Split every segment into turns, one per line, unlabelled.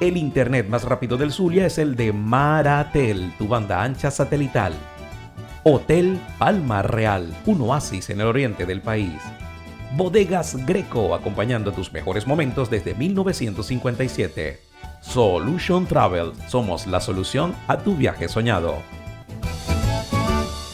El internet más rápido del Zulia es el de Maratel, tu banda ancha satelital. Hotel Palma Real, un oasis en el oriente del país. Bodegas Greco, acompañando tus mejores momentos desde 1957. Solution Travel, somos la solución a tu viaje soñado.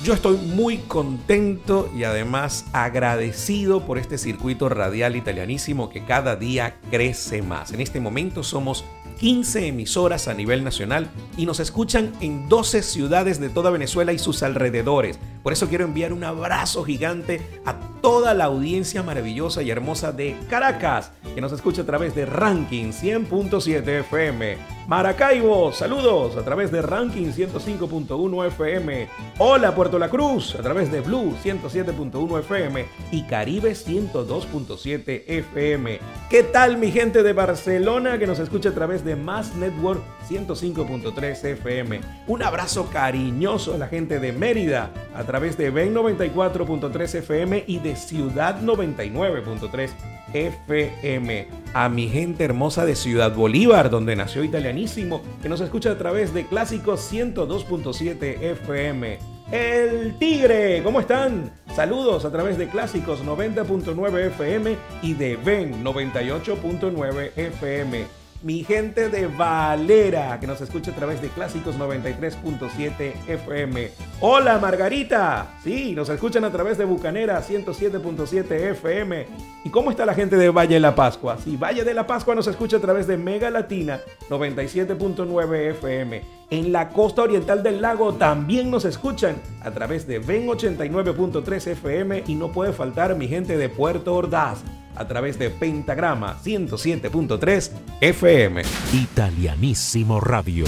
Yo estoy muy contento y además agradecido por este circuito radial italianísimo que cada día crece más. En este momento somos 15 emisoras a nivel nacional y nos escuchan en 12 ciudades de toda Venezuela y sus alrededores. Por eso quiero enviar un abrazo gigante a toda la audiencia maravillosa y hermosa de Caracas, que nos escucha a través de Ranking 100.7 FM. Maracaibo, saludos a través de Ranking 105.1 FM. Hola Puerto La Cruz, a través de Blue 107.1 FM y Caribe 102.7 FM. ¿Qué tal mi gente de Barcelona que nos escucha a través de Mass Network 105.3 FM? Un abrazo cariñoso a la gente de Mérida a través de Ben 94.3 FM y de Ciudad 99.3 FM. A mi gente hermosa de Ciudad Bolívar, donde nació Italianísimo, que nos escucha a través de Clásicos 102.7 FM. El Tigre, ¿cómo están? Saludos a través de Clásicos 90.9 FM y de Ben 98.9 FM mi gente de Valera, que nos escucha a través de Clásicos 93.7 FM. Hola Margarita, sí, nos escuchan a través de Bucanera 107.7 FM. ¿Y cómo está la gente de Valle de la Pascua? Sí, Valle de la Pascua nos escucha a través de Mega Latina 97.9 FM. En la costa oriental del lago también nos escuchan a través de Ven 89.3 FM y no puede faltar mi gente de Puerto Ordaz a través de Pentagrama 107.3 FM.
Italianísimo Radio.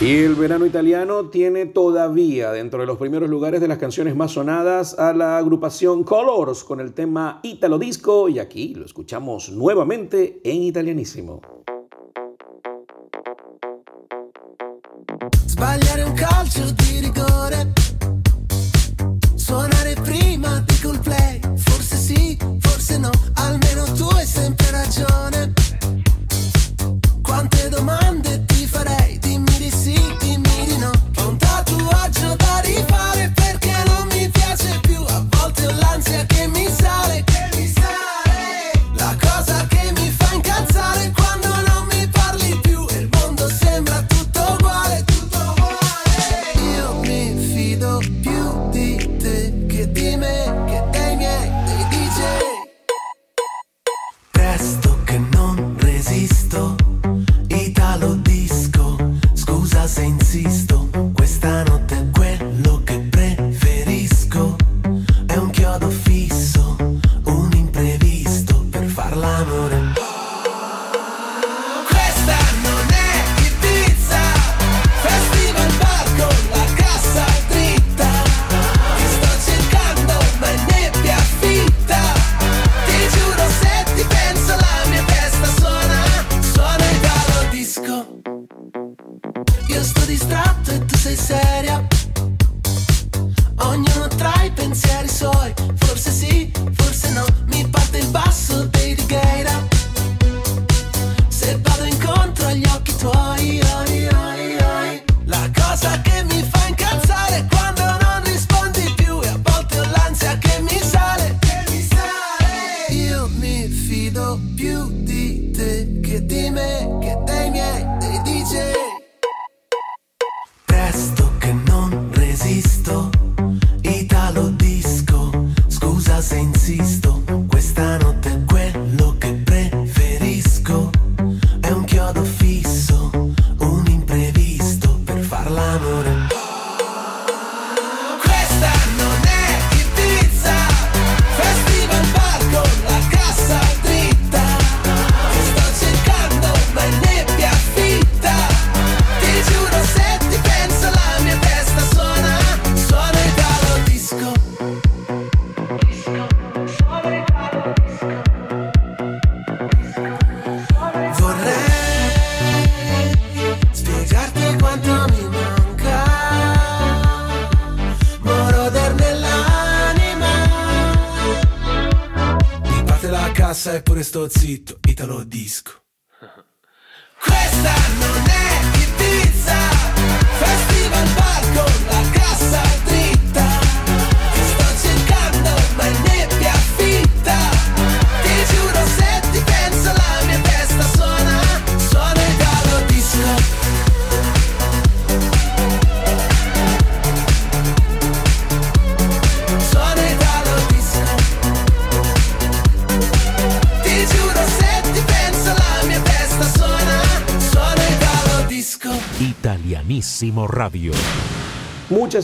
Y el verano italiano tiene todavía dentro de los primeros lugares de las canciones más sonadas a la agrupación Colors con el tema Italo Disco y aquí lo escuchamos nuevamente en italianísimo.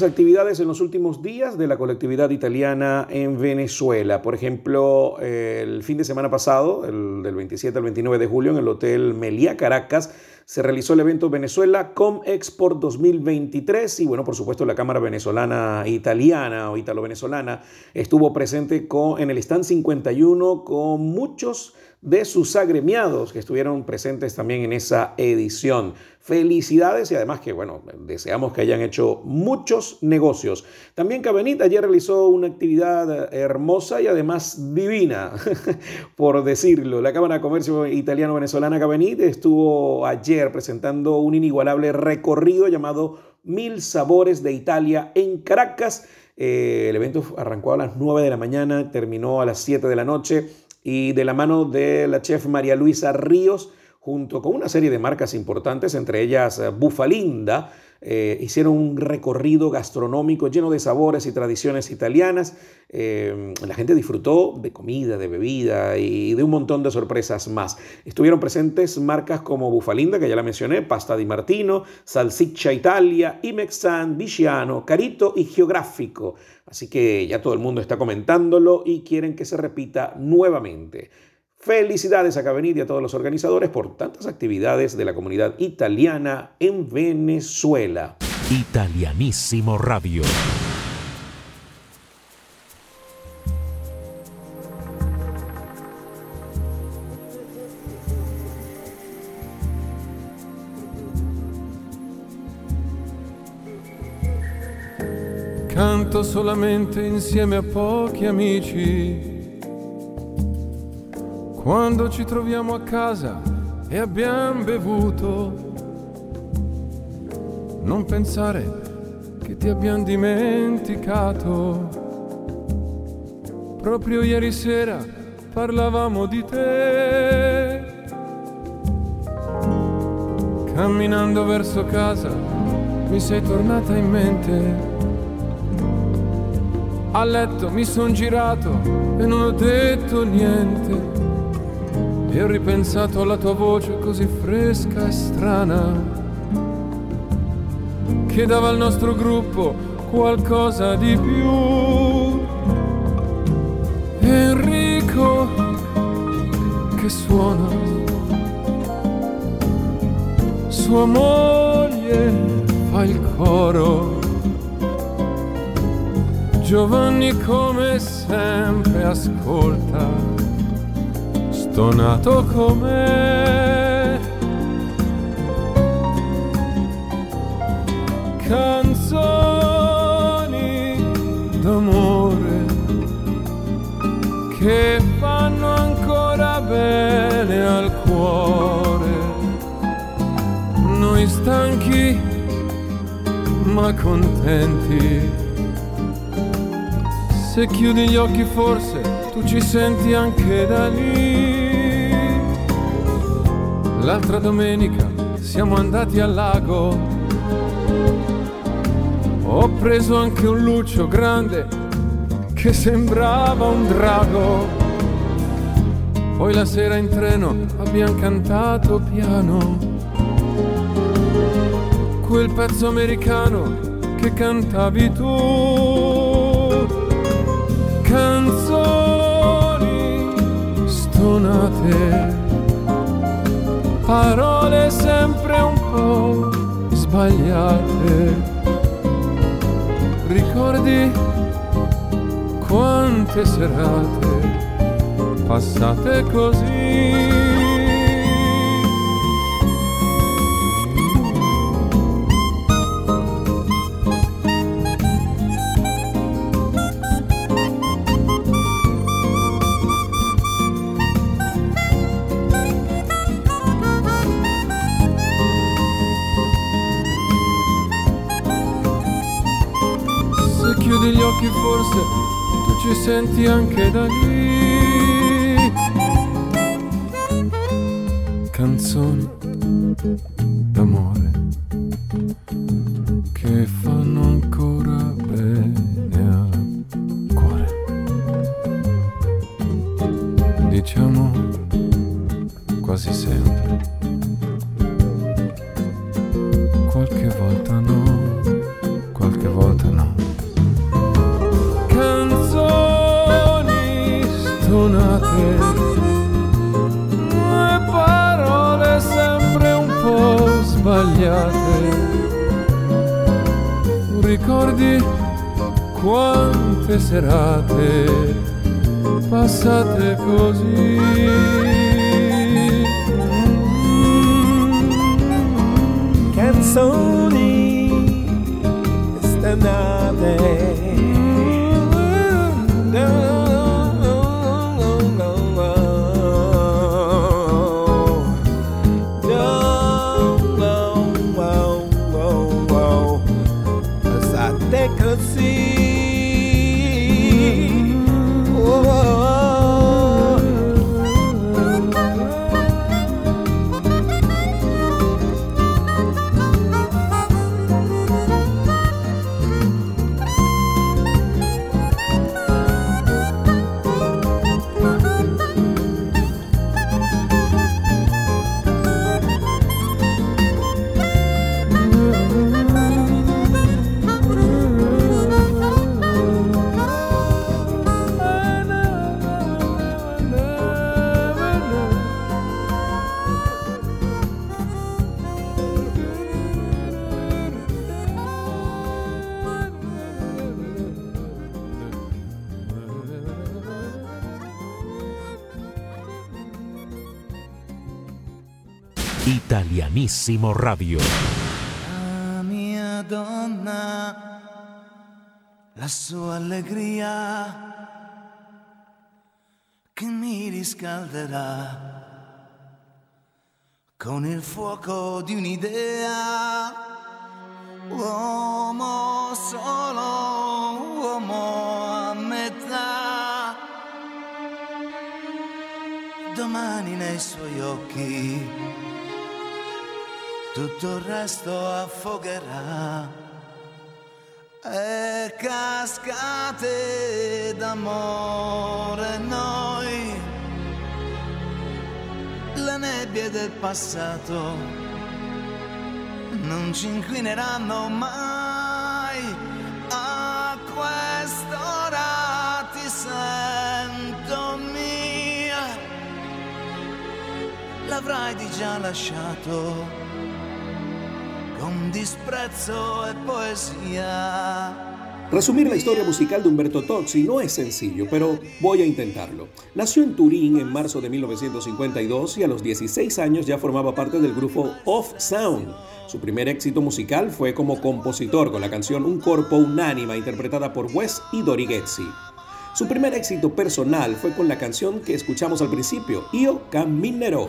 Actividades en los últimos días de la colectividad italiana en Venezuela. Por ejemplo, el fin de semana pasado, el del 27 al 29 de julio, en el Hotel Meliá Caracas, se realizó el evento Venezuela Com Export 2023 y bueno, por supuesto la Cámara Venezolana Italiana o Italo-Venezolana estuvo presente en el stand 51 con muchos de sus agremiados que estuvieron presentes también en esa edición. Felicidades y además que, bueno, deseamos que hayan hecho muchos negocios. También Cabenit ayer realizó una actividad hermosa y además divina, por decirlo. La Cámara de Comercio Italiano-Venezolana Cabenit estuvo ayer presentando un inigualable recorrido llamado Mil Sabores de Italia en Caracas. Eh, el evento arrancó a las 9 de la mañana, terminó a las 7 de la noche y de la mano de la chef María Luisa Ríos, junto con una serie de marcas importantes, entre ellas eh, Bufalinda, eh, hicieron un recorrido gastronómico lleno de sabores y tradiciones italianas. Eh, la gente disfrutó de comida, de bebida y de un montón de sorpresas más. Estuvieron presentes marcas como Bufalinda, que ya la mencioné, Pasta di Martino, Salsiccia Italia, Imexan, Viciano, Carito y Geográfico. Así que ya todo el mundo está comentándolo y quieren que se repita nuevamente. Felicidades a Cabenit y a todos los organizadores por tantas actividades de la comunidad italiana en Venezuela.
Italianísimo Radio.
Canto solamente insieme a pochi amici. Quando ci troviamo a casa e abbiamo bevuto, non pensare che ti abbiamo dimenticato. Proprio ieri sera parlavamo di te. Camminando verso casa mi sei tornata in mente. A letto mi son girato e non ho detto niente. E ho ripensato alla tua voce così fresca e strana che dava al nostro gruppo qualcosa di più. Enrico che suona, sua moglie fa il coro. Giovanni come sempre ascolta, stonato come canzoni d'amore che fanno ancora bene al cuore. Noi stanchi ma contenti. Se chiudi gli occhi forse tu ci senti anche da lì. L'altra domenica siamo andati al lago. Ho preso anche un lucio grande che sembrava un drago. Poi la sera in treno abbiamo cantato piano. Quel pezzo americano che cantavi tu. Canzoni stonate. Parole sempre un po' sbagliate. Ricordi quante serate passate così? Ci senti anche da lì. Canzoni
Italianissimo Radio.
La mia donna, la sua allegria che mi riscalderà con il fuoco di un'idea. Uomo solo, uomo a metà. Domani nei suoi occhi tutto il resto affogherà. E cascate d'amore noi. Le nebbie del passato non ci inquineranno mai. A quest'ora ti sento mia. L'avrai già lasciato disprezzo e poesia.
Resumir la historia musical de Humberto Tozzi no es sencillo, pero voy a intentarlo. Nació en Turín en marzo de 1952 y a los 16 años ya formaba parte del grupo Off Sound. Su primer éxito musical fue como compositor con la canción Un Corpo Unánima interpretada por Wes y Dori Ghezzi. Su primer éxito personal fue con la canción que escuchamos al principio, Io Camminerò.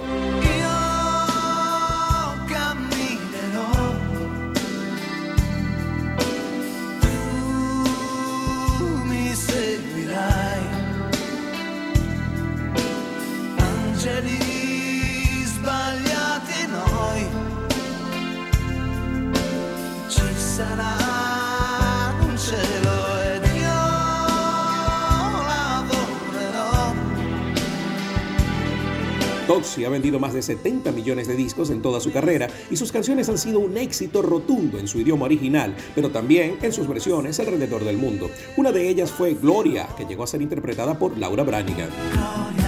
Tozzi ha vendido más de 70 millones de discos en toda su carrera y sus canciones han sido un éxito rotundo en su idioma original, pero también en sus versiones alrededor del mundo. Una de ellas fue Gloria, que llegó a ser interpretada por Laura Branigan.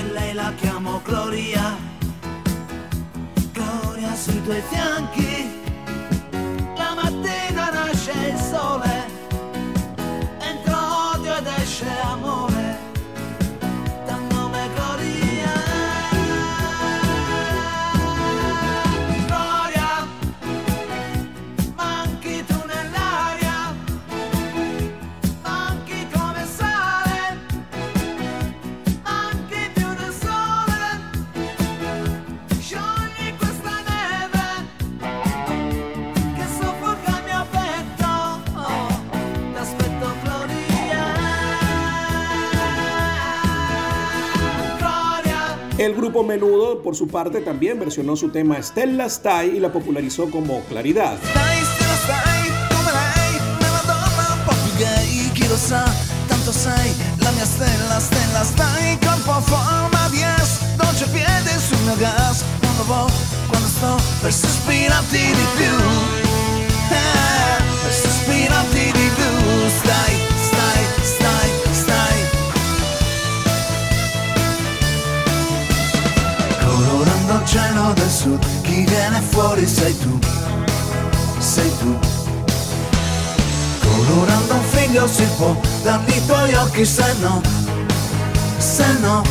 Che lei la chiamo Gloria. Gloria sui tuoi fianchi
El grupo Menudo, por su parte, también versionó su tema Stella Stai y la popularizó como Claridad.
Cielo del sud, chi viene fuori sei tu, sei tu. Colorando un figlio si può, dargli i tuoi occhi se no, se no.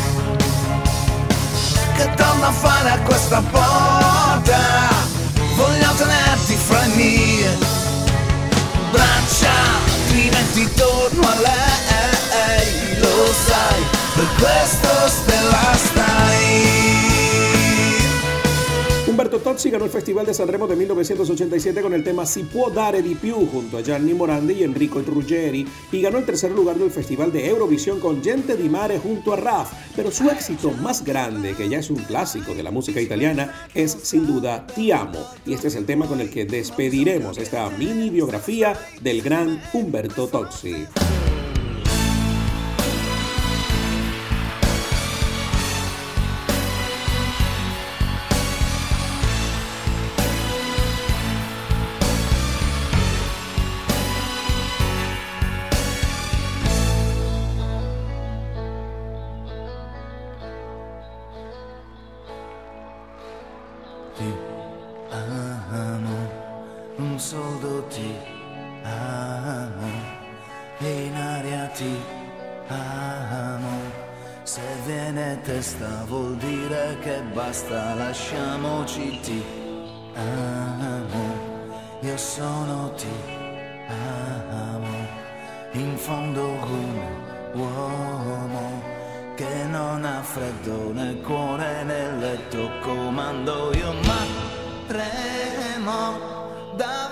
Che torno a fare a questa porta? Voglio tenerti fra le mie braccia, altrimenti torno a lei, lo sai, per questo stella stai.
Umberto Tozzi ganó el Festival de Sanremo de 1987 con el tema Si può dare di più junto a Gianni Morandi y Enrico Ruggeri y ganó el tercer lugar del Festival de Eurovisión con Gente di Mare junto a Raf. Pero su éxito más grande, que ya es un clásico de la música italiana, es sin duda Ti amo. Y este es el tema con el que despediremos esta mini biografía del gran Umberto Tozzi.
Sono ti amo, in fondo un uomo che non ha freddo nel cuore nel letto comando. Io ma tremo davanti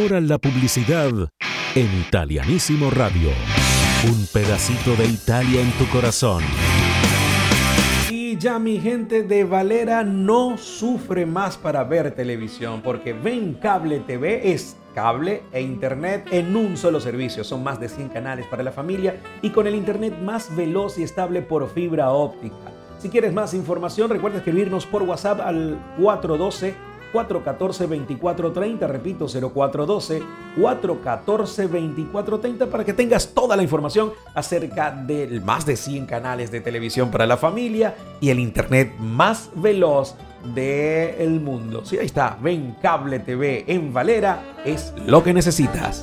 Ahora la publicidad en Italianísimo Radio. Un pedacito de Italia en tu corazón.
Y ya mi gente de Valera no sufre más para ver televisión porque Ven Cable TV es cable e internet en un solo servicio. Son más de 100 canales para la familia y con el internet más veloz y estable por fibra óptica. Si quieres más información, recuerda escribirnos por WhatsApp al 412 414-2430, repito, 0412-414-2430 para que tengas toda la información acerca de más de 100 canales de televisión para la familia y el internet más veloz del mundo. Sí, ahí está, ven Cable TV en Valera, es lo que necesitas.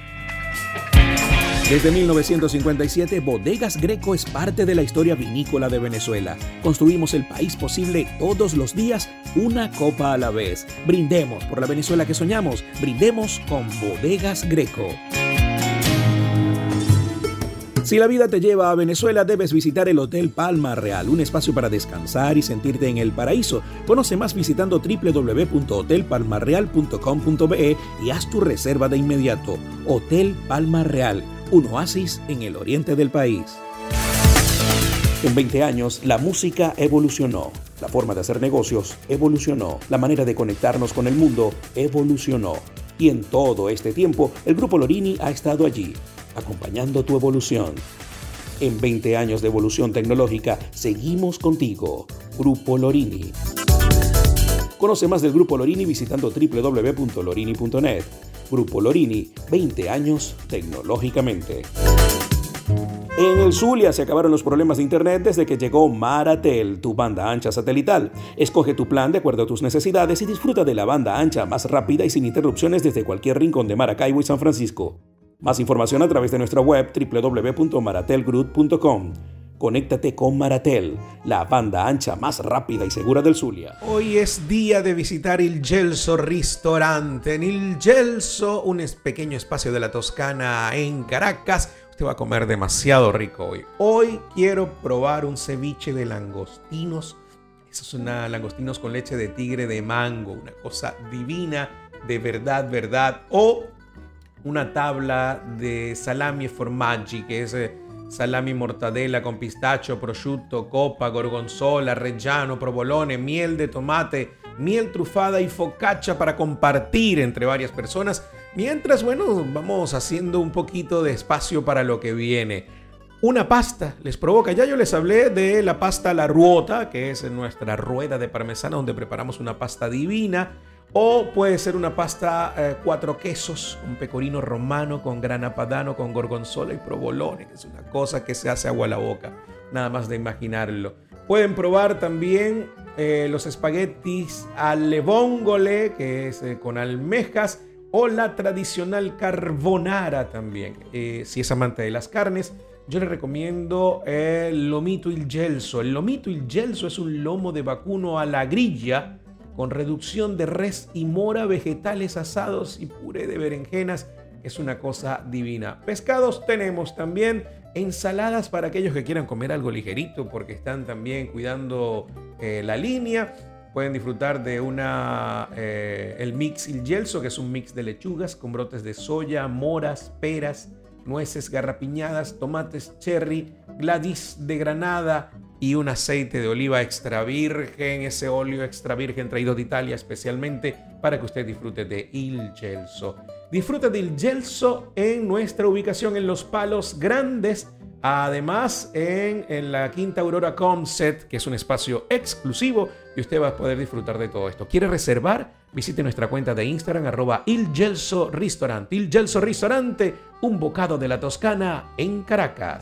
Desde 1957, Bodegas Greco es parte de la historia vinícola de Venezuela. Construimos el país posible todos los días, una copa a la vez. Brindemos por la Venezuela que soñamos. Brindemos con Bodegas Greco. Si la vida te lleva a Venezuela, debes visitar el Hotel Palma Real, un espacio para descansar y sentirte en el paraíso. Conoce más visitando www.hotelpalmarreal.com.be y haz tu reserva de inmediato. Hotel Palma Real un oasis en el oriente del país. En 20 años, la música evolucionó, la forma de hacer negocios evolucionó, la manera de conectarnos con el mundo evolucionó. Y en todo este tiempo, el Grupo Lorini ha estado allí, acompañando tu evolución. En 20 años de evolución tecnológica, seguimos contigo, Grupo Lorini. Conoce más del Grupo Lorini visitando www.lorini.net. Grupo Lorini, 20 años tecnológicamente. En el Zulia se acabaron los problemas de internet desde que llegó Maratel, tu banda ancha satelital. Escoge tu plan de acuerdo a tus necesidades y disfruta de la banda ancha más rápida y sin interrupciones desde cualquier rincón de Maracaibo y San Francisco. Más información a través de nuestra web www.maratelgroup.com. Conéctate con Maratel, la banda ancha más rápida y segura del Zulia.
Hoy es día de visitar Il Gelso Ristorante. En Il Gelso, un pequeño espacio de la Toscana en Caracas. Usted va a comer demasiado rico hoy. Hoy quiero probar un ceviche de langostinos. Esos son langostinos con leche de tigre de mango. Una cosa divina, de verdad, verdad. O una tabla de salami formaggi, que es eh, salami mortadela con pistacho, prosciutto, copa, gorgonzola, reggiano, provolone, miel de tomate, miel trufada y focaccia para compartir entre varias personas. Mientras, bueno, vamos haciendo un poquito de espacio para lo que viene. Una pasta les provoca. Ya yo les hablé de la pasta la ruota, que es nuestra rueda de parmesana donde preparamos una pasta divina o puede ser una pasta eh, cuatro quesos, un pecorino romano con grana padano, con gorgonzola y provolone, que es una cosa que se hace agua a la boca, nada más de imaginarlo. Pueden probar también eh, los espaguetis alle vongole, que es eh, con almejas, o la tradicional carbonara también. si es amante de las carnes, yo le recomiendo el lomito il gelso. El lomito il gelso es un lomo de vacuno a la grilla con reducción de res y mora, vegetales asados y puré de berenjenas. Es una cosa divina. Pescados tenemos también ensaladas para aquellos que quieran comer algo ligerito porque están también cuidando eh, la línea. Pueden disfrutar de una eh, el mix il gelso, que es un mix de lechugas con brotes de soya, moras, peras, nueces garrapiñadas, tomates cherry, gladys de granada, y un aceite de oliva extra virgen, ese óleo extra virgen traído de Italia especialmente para que usted disfrute de Il Gelso. Disfruta del Gelso en nuestra ubicación en Los Palos Grandes, además en, en la Quinta Aurora Comset, que es un espacio exclusivo y usted va a poder disfrutar de todo esto. ¿Quiere reservar? Visite nuestra cuenta de Instagram arroba Il Gelso Ristorante. Il Gelso Ristorante, un bocado de la Toscana en Caracas.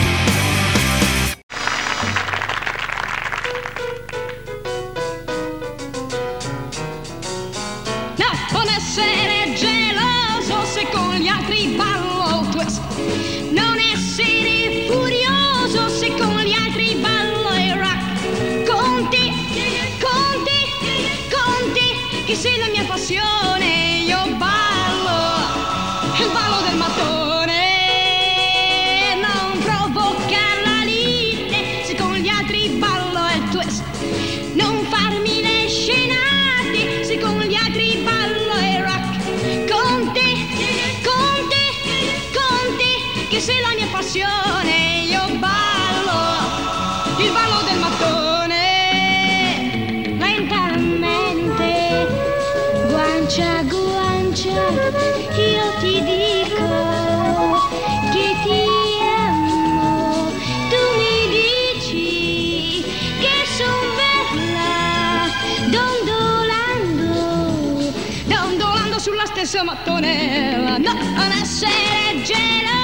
Guancia guancia, io ti dico che ti amo. Tu mi dici che son bella, dondolando, dondolando sulla stessa mattonella. No, non essere geloso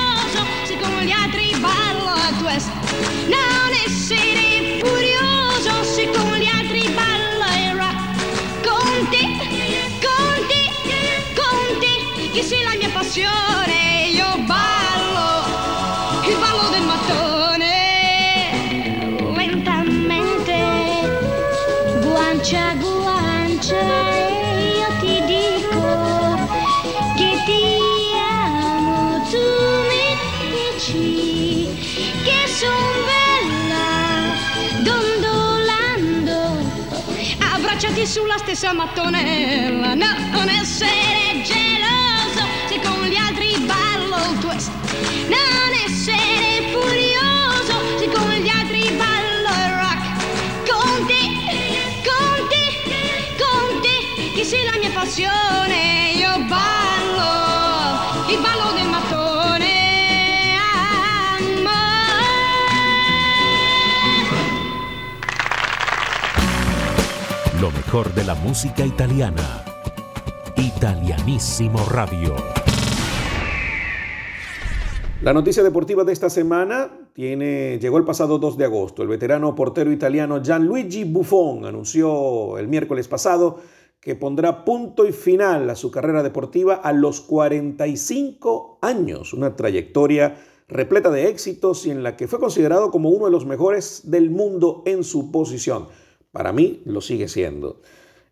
passione, io ballo, il ballo del mattone, lentamente, guancia a guancia, io ti dico che ti amo, tu mi dici che son bella, dondolando, abbracciati sulla stessa mattonella, no, non essere geloso io ballo, il ballo del mattone, amore.
Lo mejor de la música italiana. Italianísimo Radio.
La noticia deportiva de esta semana tiene, llegó el pasado 2 de agosto. El veterano portero italiano Gianluigi Buffon anunció el miércoles pasado que pondrá punto y final a su carrera deportiva a los 45 años, una trayectoria repleta de éxitos y en la que fue considerado como uno de los mejores del mundo en su posición. Para mí lo sigue siendo.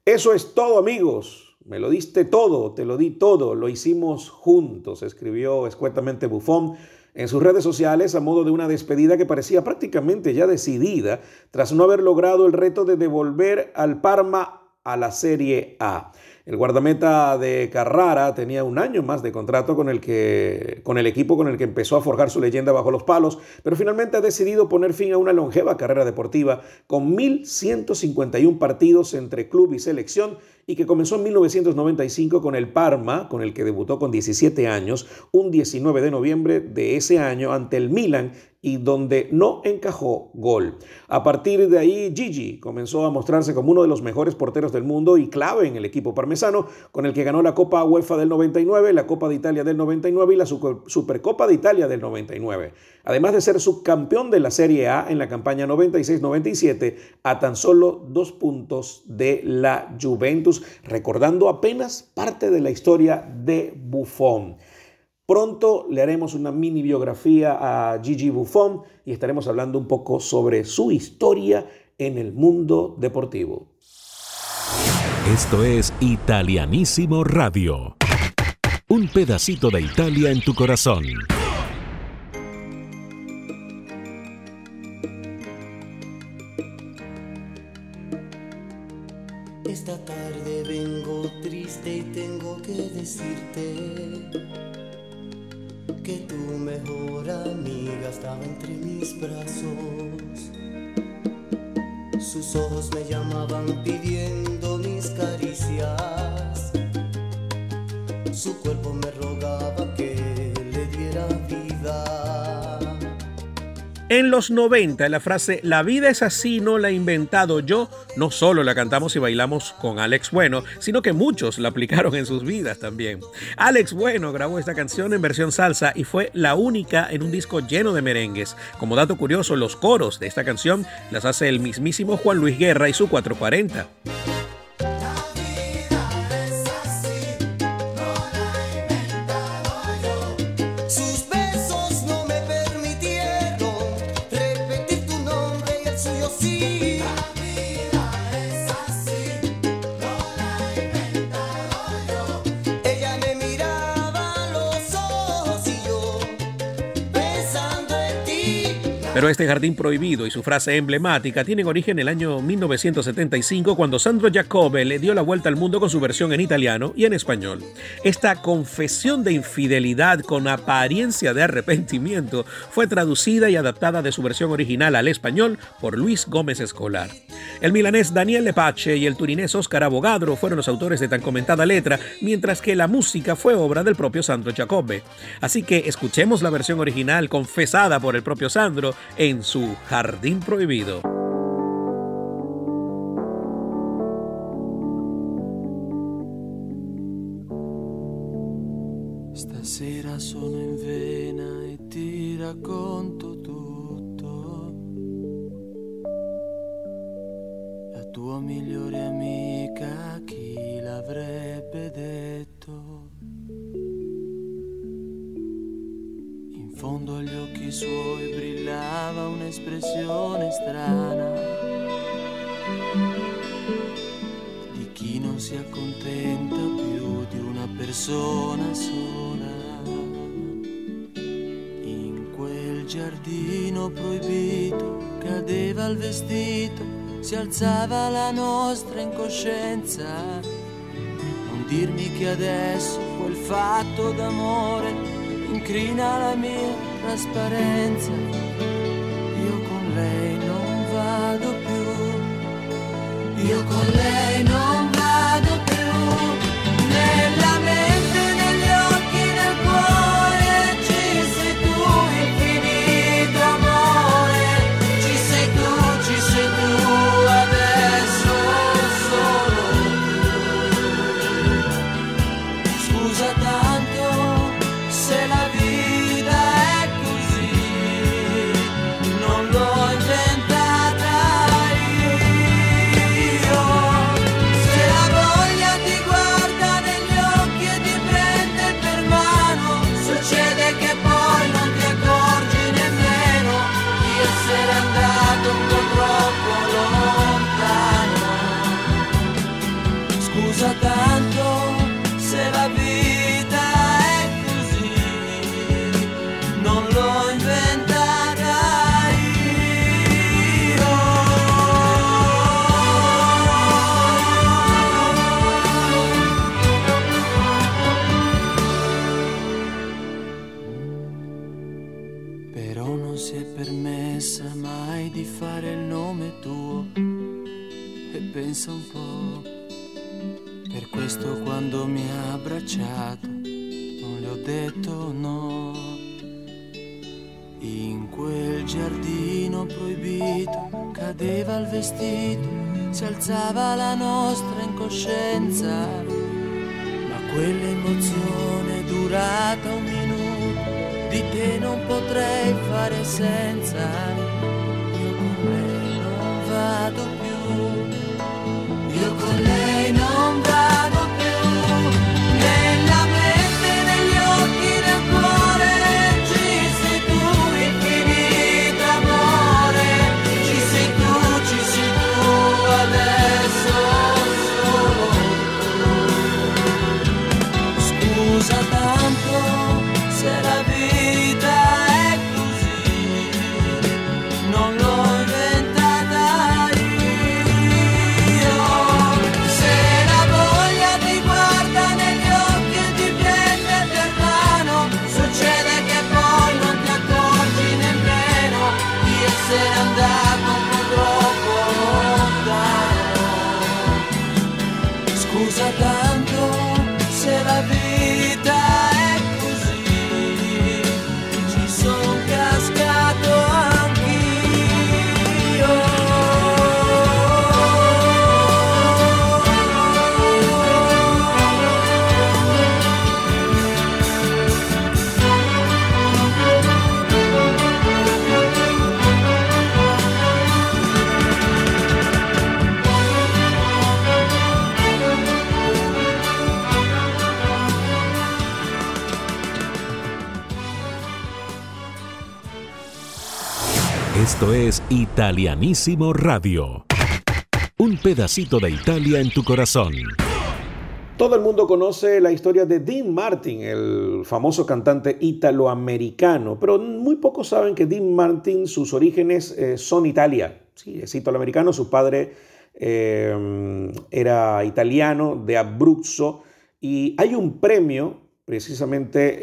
Eso es todo amigos. Me lo diste todo, te lo di todo, lo hicimos juntos, escribió escuetamente Buffon en sus redes sociales a modo de una despedida que parecía prácticamente ya decidida tras no haber logrado el reto de devolver al Parma a la Serie A. El guardameta de Carrara tenía un año más de contrato con el, que, con el equipo con el que empezó a forjar su leyenda bajo los palos, pero finalmente ha decidido poner fin a una longeva carrera deportiva con 1.151 partidos entre club y selección y que comenzó en 1995 con el Parma, con el que debutó con 17 años, un 19 de noviembre de ese año ante el Milan y donde no encajó gol. A partir de ahí, Gigi comenzó a mostrarse como uno de los mejores porteros del mundo y clave en el equipo parmesano, con el que ganó la Copa UEFA del 99, la Copa de Italia del 99 y la Supercopa de Italia del 99. Además de ser subcampeón de la Serie A en la campaña 96-97, a tan solo dos puntos de la Juventus, recordando apenas parte de la historia de Buffon. Pronto le haremos una mini biografía a Gigi Buffon y estaremos hablando un poco sobre su historia en el mundo deportivo.
Esto es Italianísimo Radio. Un pedacito de Italia en tu corazón.
Entre mis brazos. Sus ojos me llamaban pidiendo mis caricias. Su cuerpo me rogaba que le diera vida.
En los 90, la frase La vida es así, no la he inventado yo, no solo la cantamos y bailamos con Alex Bueno, sino que muchos la aplicaron en sus vidas también. Alex Bueno grabó esta canción en versión salsa y fue la única en un disco lleno de merengues. Como dato curioso, los coros de esta canción las hace el mismísimo Juan Luis Guerra y su 440. Pero este jardín prohibido y su frase emblemática tienen origen en el año 1975 cuando Sandro Jacobe le dio la vuelta al mundo con su versión en italiano y en español. Esta confesión de infidelidad con apariencia de arrepentimiento fue traducida y adaptada de su versión original al español por Luis Gómez Escolar. El milanés Daniel Lepache y el turinés Oscar Abogadro fueron los autores de tan comentada letra, mientras que la música fue obra del propio Sandro Jacobe. Así que escuchemos la versión original confesada por el propio Sandro en su Jardín Prohibido.
Stasera sono in vena e ti racconto tutto. La tua migliore amica, chi l'avrebbe detto? Fondo agli occhi suoi brillava un'espressione strana di chi non si accontenta più di una persona sola. In quel giardino proibito cadeva il vestito, si alzava la nostra incoscienza. Non dirmi che adesso quel fatto d'amore incrina la mia trasparenza. Io con lei non vado più, io con lei non si alzava la nostra incoscienza. Ma quell'emozione durata un minuto, di te non potrei fare senza.
Italianísimo Radio. Un pedacito de Italia en tu corazón.
Todo el mundo conoce la historia de Dean Martin, el famoso cantante italoamericano, pero muy pocos saben que Dean Martin, sus orígenes eh, son Italia. Sí, es italoamericano, su padre eh, era italiano, de Abruzzo, y hay un premio precisamente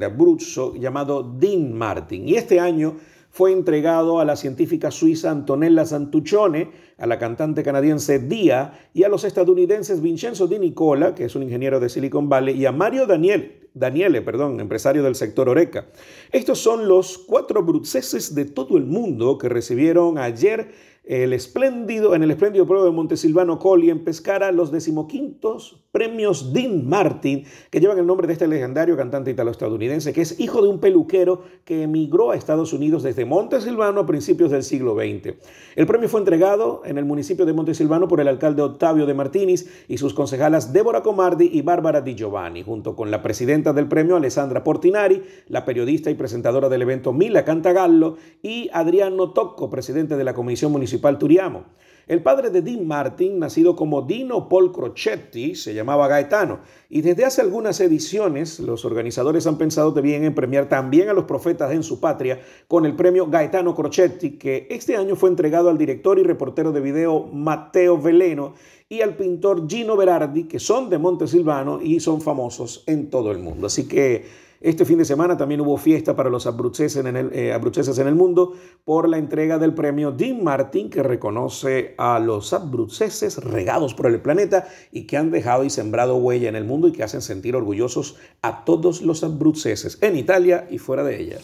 de Abruzzo llamado Dean Martin. Y este año fue entregado a la científica suiza Antonella Santuccione, a la cantante canadiense Dia y a los estadounidenses Vincenzo Di Nicola, que es un ingeniero de Silicon Valley, y a Mario Daniel, Daniele, perdón, empresario del sector Oreca. Estos son los cuatro bruceses de todo el mundo que recibieron ayer el espléndido, en el espléndido pueblo de Montesilvano Colli en Pescara los decimoquintos premios Dean Martin, que llevan el nombre de este legendario cantante italo-estadounidense, que es hijo de un peluquero que emigró a Estados Unidos desde Montesilvano a principios del siglo XX. El premio fue entregado en el municipio de Montesilvano por el alcalde Octavio de Martínez y sus concejalas Débora Comardi y Bárbara Di Giovanni, junto con la presidenta del premio Alessandra Portinari, la periodista y presentadora del evento Mila Cantagallo y Adriano Tocco, presidente de la Comisión Municipal Turiamo. El padre de Dean Martin, nacido como Dino Paul Crocetti, se llamaba Gaetano, y desde hace algunas ediciones los organizadores han pensado bien en premiar también a los profetas en su patria con el premio Gaetano Crocetti, que este año fue entregado al director y reportero de video Matteo Veleno y al pintor Gino Berardi, que son de Montesilvano y son famosos en todo el mundo. Así que este fin de semana también hubo fiesta para los abruceses en el, eh, en el mundo por la entrega del premio Dean Martin, que reconoce a los abruceses regados por el planeta y que han dejado y sembrado huella en el mundo y que hacen sentir orgullosos a todos los abruceses en Italia y fuera de ella.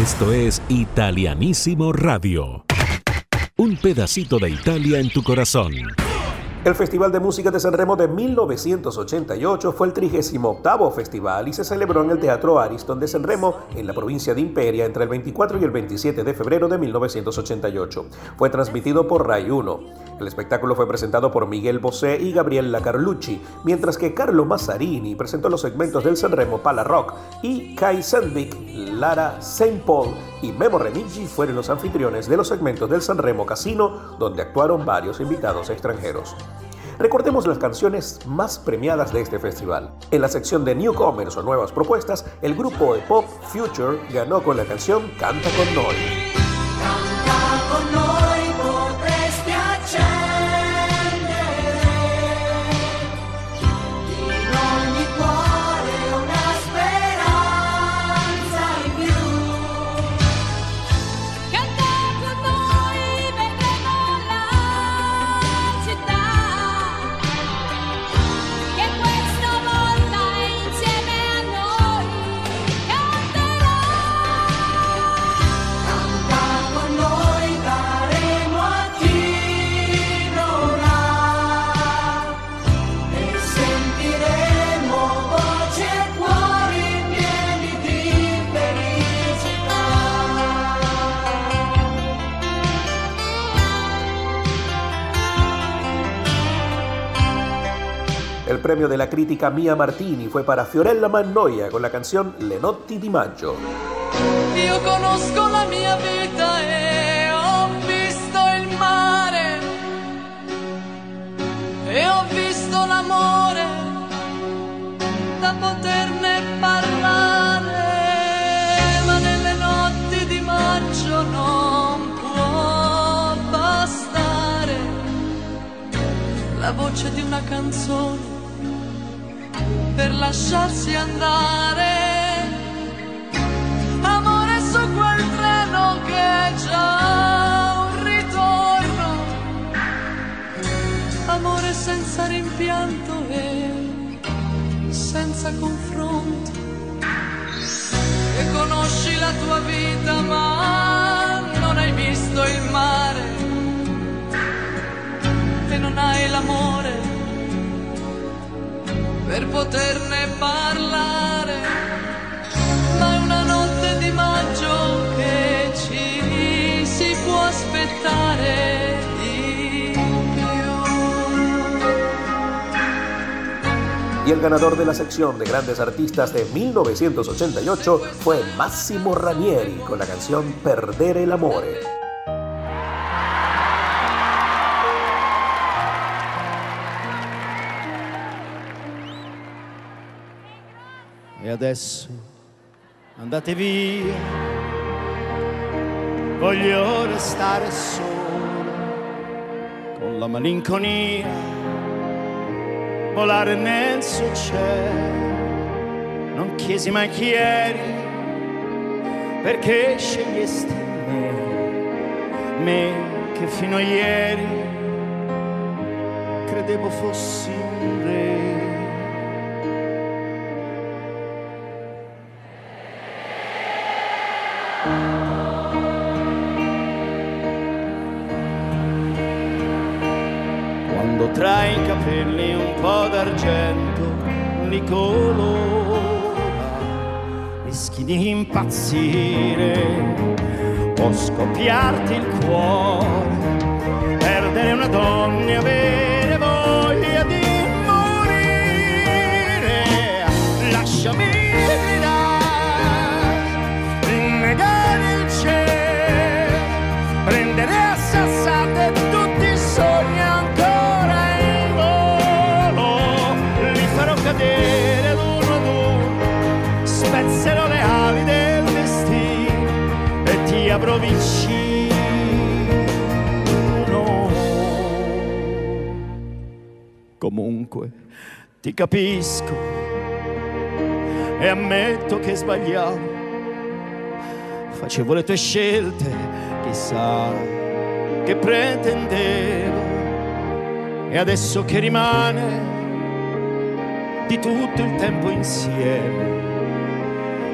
Esto es Italianísimo Radio. Un pedacito de Italia en tu corazón.
El Festival de Música de Sanremo de 1988 fue el 38 festival y se celebró en el Teatro Ariston de Sanremo, en la provincia de Imperia, entre el 24 y el 27 de febrero de 1988. Fue transmitido por Rai 1. El espectáculo fue presentado por Miguel Bosé y Gabriella Carlucci, mientras que Carlo Mazzarini presentó los segmentos del Sanremo Pala Rock y Kai Sandvik, Lara Saint Paul y Memo Remigi fueron los anfitriones de los segmentos del Sanremo Casino, donde actuaron varios invitados extranjeros. Recordemos las canciones más premiadas de este festival. En la sección de Newcomers o Nuevas Propuestas, el grupo de pop Future ganó con la canción Canta con.
Canta con noi
premio de la crítica Mia Martini. Fue para Fiorella Mannoia con la canción Le notti di maggio.
Io conosco la mia vita e ho visto il mare. E ho visto l'amore da poterne parlare, ma nelle notti di maggio non può bastare la voce di una canzone per lasciarsi andare. Amore su quel treno che è già un ritorno. Amore senza rimpianto e senza confronto. E conosci la tua vita ma non hai visto il mare. E non hai l'amore per poterne parlare ma è una notte di maggio che ci si può aspettare di più.
Y el ganador de la sección de grandes artistas de 1988 fue Massimo Ranieri con la canción Perdere el amore.
Adesso andate via, voglio restare solo con la malinconia, volare nel suo cielo. Non chiesi mai chi eri, perché scegliesti me, me che fino a ieri credevo fossi un re. Colora, rischi di impazzire o scoppiarti il cuore, perdere una donna e Comunque ti capisco e ammetto che sbagliavo. Facevo le tue scelte, chissà che pretendevo. E adesso che rimane di tutto il tempo insieme,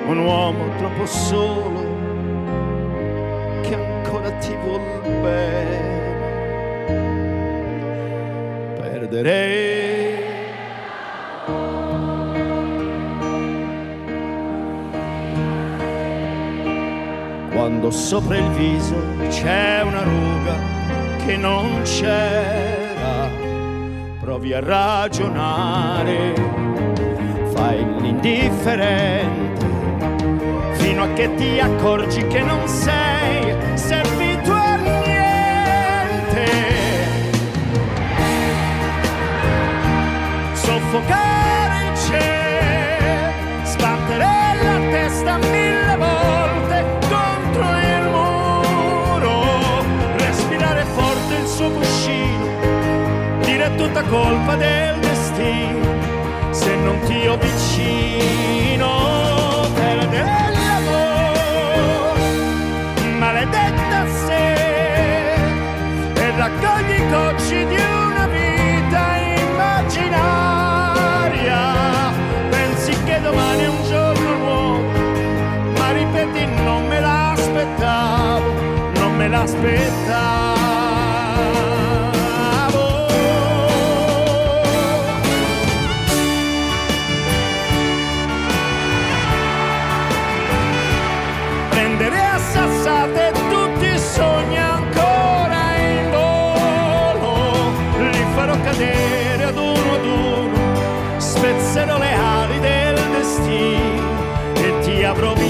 un uomo troppo solo che ancora ti vuol bene. Perderei quando sopra il viso c'è una ruga che non c'era. Provi a ragionare, fai l'indifferente, fino a che ti accorgi che non sei servito Soffocare il cielo, sbattere la testa mille volte contro il muro, respirare forte il suo cuscino, dire tutta colpa del destino, se non ti ho vicino, perdere l'amore, maledetta se, e raccogli cocci di l'aspettavo. Prendere a sassate tutti i sogni ancora in volo, li farò cadere ad uno ad uno, spezzerò le ali del destino e ti avrò vicino.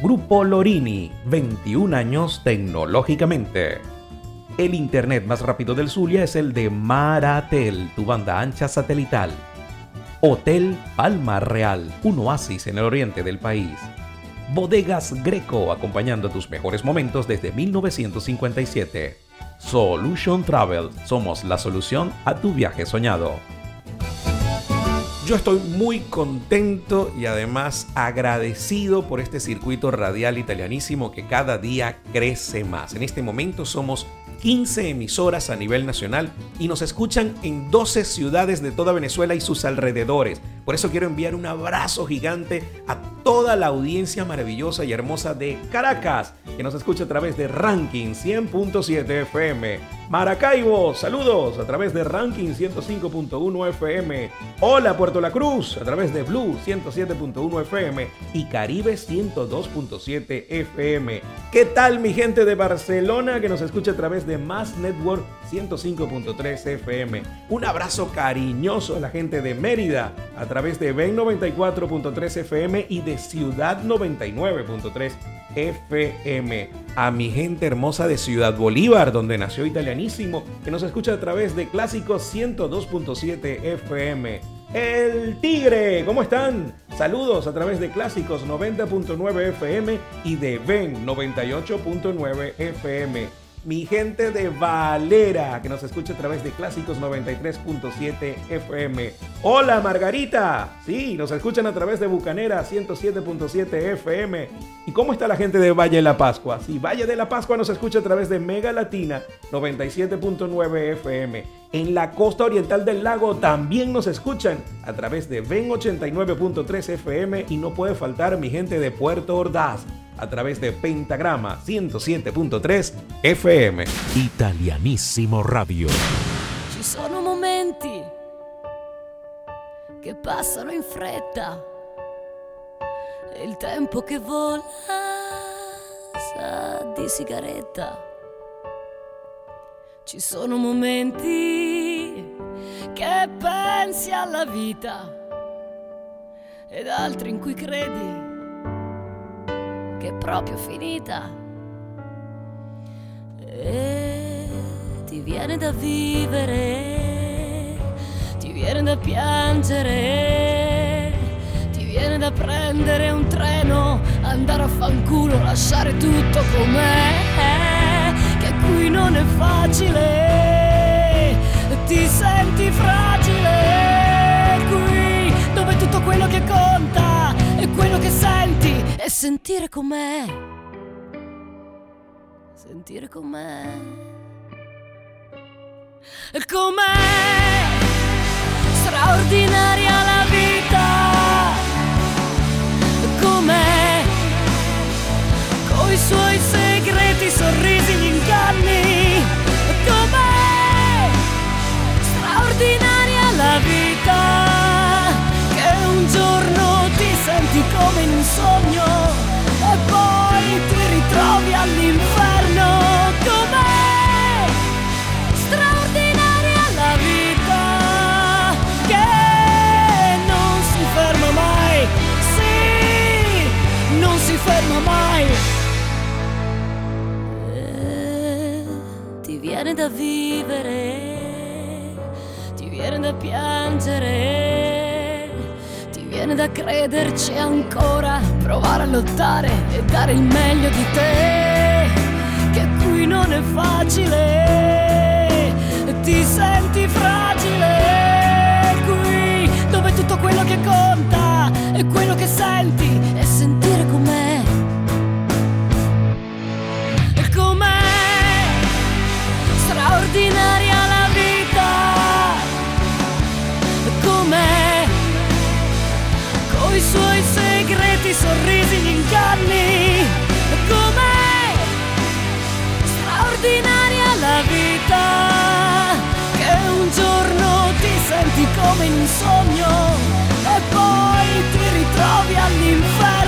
Grupo Lorini, 21 años tecnológicamente. El internet más rápido del Zulia es el de Maratel, tu banda ancha satelital. Hotel Palma Real, un oasis en el oriente del país. Bodegas Greco, acompañando tus mejores momentos desde 1957. Solution Travel, somos la solución a tu viaje soñado. Yo estoy muy contento y además agradecido por este circuito radial italianísimo que cada día crece más. En este momento somos 15 emisoras a nivel nacional y nos escuchan en 12 ciudades de toda Venezuela y sus alrededores. Por eso quiero enviar un abrazo gigante a toda la audiencia maravillosa y hermosa de Caracas, que nos escucha a través de Ranking 100.7 FM. Maracaibo, saludos a través de Ranking 105.1 FM. Hola Puerto La Cruz, a través de Blue 107.1 FM y Caribe 102.7 FM. ¿Qué tal mi gente de Barcelona que nos escucha a través de Mass Network 105.3 FM? Un abrazo cariñoso a la gente de Mérida a través de Ben 94.3 FM y de Ciudad 99.3 FM. A mi gente hermosa de Ciudad Bolívar, donde nació Italianísimo, que nos escucha a través de Clásicos 102.7 FM. El Tigre, ¿cómo están? Saludos a través de Clásicos 90.9 FM y de Ben 98.9 FM mi gente de Valera, que nos escucha a través de Clásicos 93.7 FM. Hola Margarita, sí, nos escuchan a través de Bucanera 107.7 FM. ¿Y cómo está la gente de Valle de la Pascua? Sí, Valle de la Pascua nos escucha a través de Mega Latina 97.9 FM. En la costa oriental del lago también nos escuchan a través de Ven 89.3 FM y no puede faltar mi gente de Puerto Ordaz a través de Pentagrama 107.3 FM.
Italianissimo Radio.
Ci sono momenti che passano in fretta e il tempo che vola sa di sigaretta. Ci sono momenti che pensi alla vita ed altri in cui credi che è proprio finita. E ti viene da vivere, ti viene da piangere, ti viene da prendere un treno, andare a fanculo, lasciare tutto com'è, che qui non è facile, ti senti fragile qui, dove tutto quello che conta quello che senti e sentire com'è. Sentire com'è. Com'è straordinaria la vita. Com'è coi suoi segreti, sorrisi, gli inganni. Com'è straordinaria sogno e poi ti ritrovi all'inferno. Com'è straordinaria la vita che non si ferma mai. Sì, non si ferma mai. Ti viene da vivere, ti viene da piangere, viene da crederci ancora, provare a lottare e dare il meglio di te, che qui non è facile, ti senti fragile qui, dove tutto quello che conta è quello che senti e sentire com'è. Come in un sogno e poi ti ritrovi all'inferno,